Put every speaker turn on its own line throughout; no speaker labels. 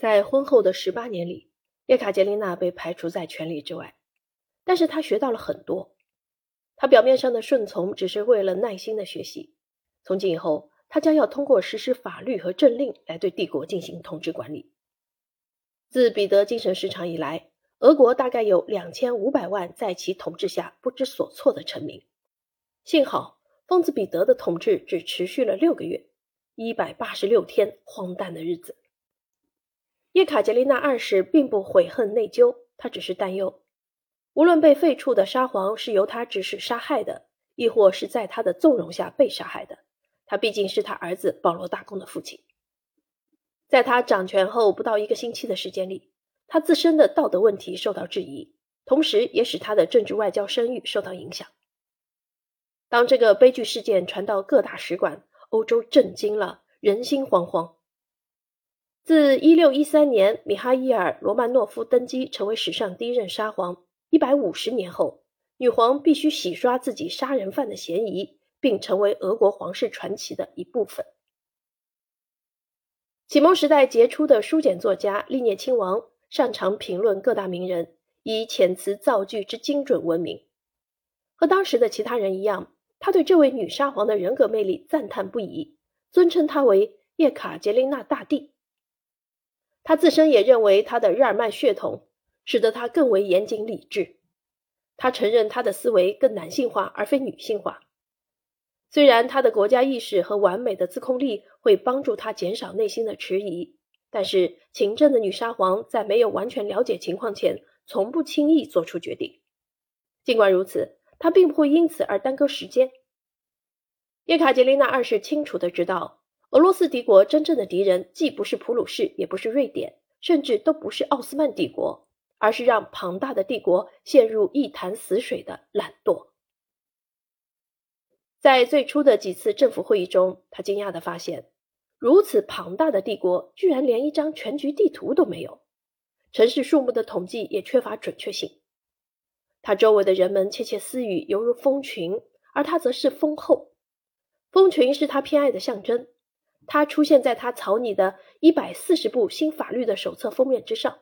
在婚后的十八年里，叶卡捷琳娜被排除在权力之外，但是她学到了很多。她表面上的顺从，只是为了耐心的学习。从今以后，她将要通过实施法律和政令来对帝国进行统治管理。自彼得精神失常以来，俄国大概有两千五百万在其统治下不知所措的臣民。幸好，疯子彼得的统治只持续了六个月，一百八十六天荒诞的日子。叶卡捷琳娜二世并不悔恨内疚，她只是担忧，无论被废黜的沙皇是由他指使杀害的，亦或是在他的纵容下被杀害的，他毕竟是他儿子保罗大公的父亲。在他掌权后不到一个星期的时间里，他自身的道德问题受到质疑，同时也使他的政治外交声誉受到影响。当这个悲剧事件传到各大使馆，欧洲震惊了，人心惶惶。自一六一三年米哈伊尔·罗曼诺夫登基成为史上第一任沙皇，一百五十年后，女皇必须洗刷自己杀人犯的嫌疑，并成为俄国皇室传奇的一部分。启蒙时代杰出的书简作家利涅亲王擅长评论各大名人，以遣词造句之精准闻名。和当时的其他人一样，他对这位女沙皇的人格魅力赞叹不已，尊称她为叶卡捷琳娜大帝。他自身也认为，他的日耳曼血统使得他更为严谨理智。他承认他的思维更男性化而非女性化。虽然他的国家意识和完美的自控力会帮助他减少内心的迟疑，但是勤政的女沙皇在没有完全了解情况前，从不轻易做出决定。尽管如此，她并不会因此而耽搁时间。叶卡捷琳娜二世清楚的知道。俄罗斯帝国真正的敌人，既不是普鲁士，也不是瑞典，甚至都不是奥斯曼帝国，而是让庞大的帝国陷入一潭死水的懒惰。在最初的几次政府会议中，他惊讶地发现，如此庞大的帝国居然连一张全局地图都没有，城市数目的统计也缺乏准确性。他周围的人们窃窃私语，犹如蜂群，而他则是蜂后。蜂群是他偏爱的象征。它出现在他草拟的一百四十部新法律的手册封面之上，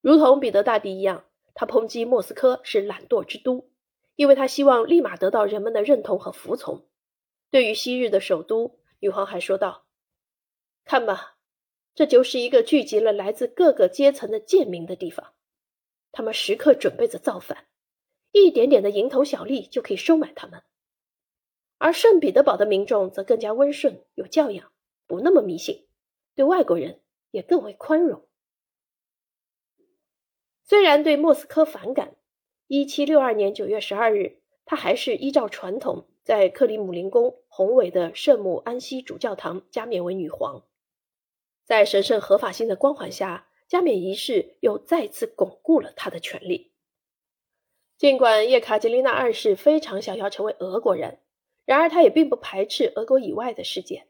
如同彼得大帝一样，他抨击莫斯科是懒惰之都，因为他希望立马得到人们的认同和服从。对于昔日的首都，女皇还说道：“看吧，这就是一个聚集了来自各个阶层的贱民的地方，他们时刻准备着造反，一点点的蝇头小利就可以收买他们。”而圣彼得堡的民众则更加温顺、有教养，不那么迷信，对外国人也更为宽容。虽然对莫斯科反感，1762年9月12日，他还是依照传统，在克里姆林宫宏伟的圣母安息主教堂加冕为女皇。在神圣合法性的光环下，加冕仪式又再次巩固了他的权利。尽管叶卡捷琳娜二世非常想要成为俄国人。然而，他也并不排斥俄国以外的世界。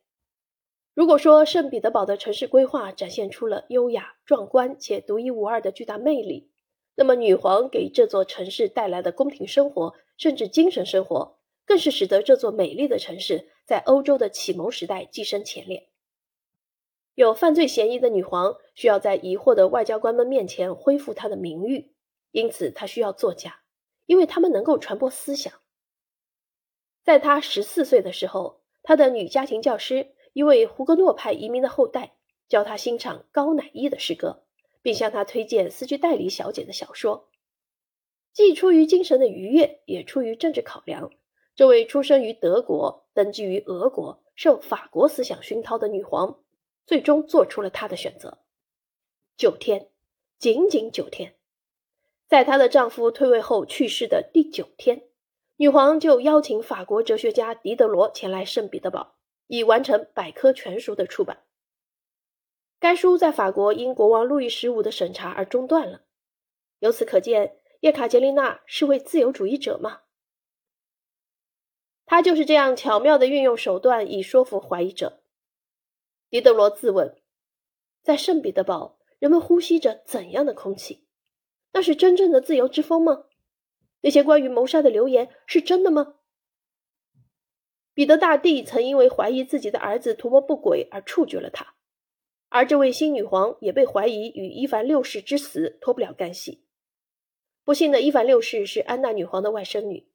如果说圣彼得堡的城市规划展现出了优雅、壮观且独一无二的巨大魅力，那么女皇给这座城市带来的宫廷生活，甚至精神生活，更是使得这座美丽的城市在欧洲的启蒙时代跻身前列。有犯罪嫌疑的女皇需要在疑惑的外交官们面前恢复她的名誉，因此她需要作假，因为他们能够传播思想。在他十四岁的时候，他的女家庭教师，一位胡格诺派移民的后代，教他欣赏高乃伊的诗歌，并向他推荐斯居代里小姐的小说。既出于精神的愉悦，也出于政治考量，这位出生于德国、登基于俄国、受法国思想熏陶的女皇，最终做出了她的选择。九天，仅仅九天，在她的丈夫退位后去世的第九天。女皇就邀请法国哲学家狄德罗前来圣彼得堡，以完成百科全书的出版。该书在法国因国王路易十五的审查而中断了。由此可见，叶卡捷琳娜是位自由主义者吗？她就是这样巧妙地运用手段以说服怀疑者。狄德罗自问：在圣彼得堡，人们呼吸着怎样的空气？那是真正的自由之风吗？那些关于谋杀的流言是真的吗？彼得大帝曾因为怀疑自己的儿子图谋不轨而处决了他。而这位新女皇也被怀疑与伊凡六世之死脱不了干系。不幸的伊凡六世是安娜女皇的外甥女，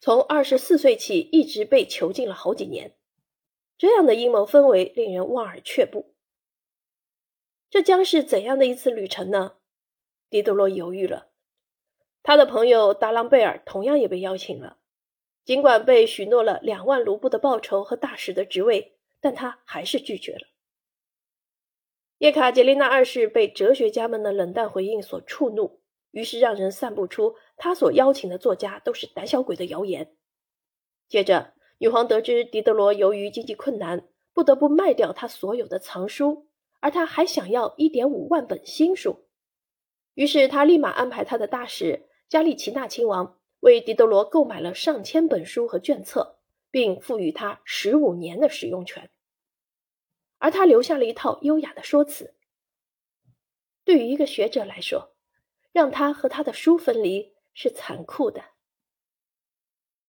从二十四岁起一直被囚禁了好几年。这样的阴谋氛围令人望而却步。这将是怎样的一次旅程呢？狄德罗犹豫了。他的朋友达朗贝尔同样也被邀请了，尽管被许诺了两万卢布的报酬和大使的职位，但他还是拒绝了。叶卡捷琳娜二世被哲学家们的冷淡回应所触怒，于是让人散布出他所邀请的作家都是胆小鬼的谣言。接着，女皇得知狄德罗由于经济困难不得不卖掉他所有的藏书，而他还想要一点五万本新书，于是他立马安排他的大使加利奇纳亲王为狄德罗购买了上千本书和卷册，并赋予他十五年的使用权。而他留下了一套优雅的说辞。对于一个学者来说，让他和他的书分离是残酷的。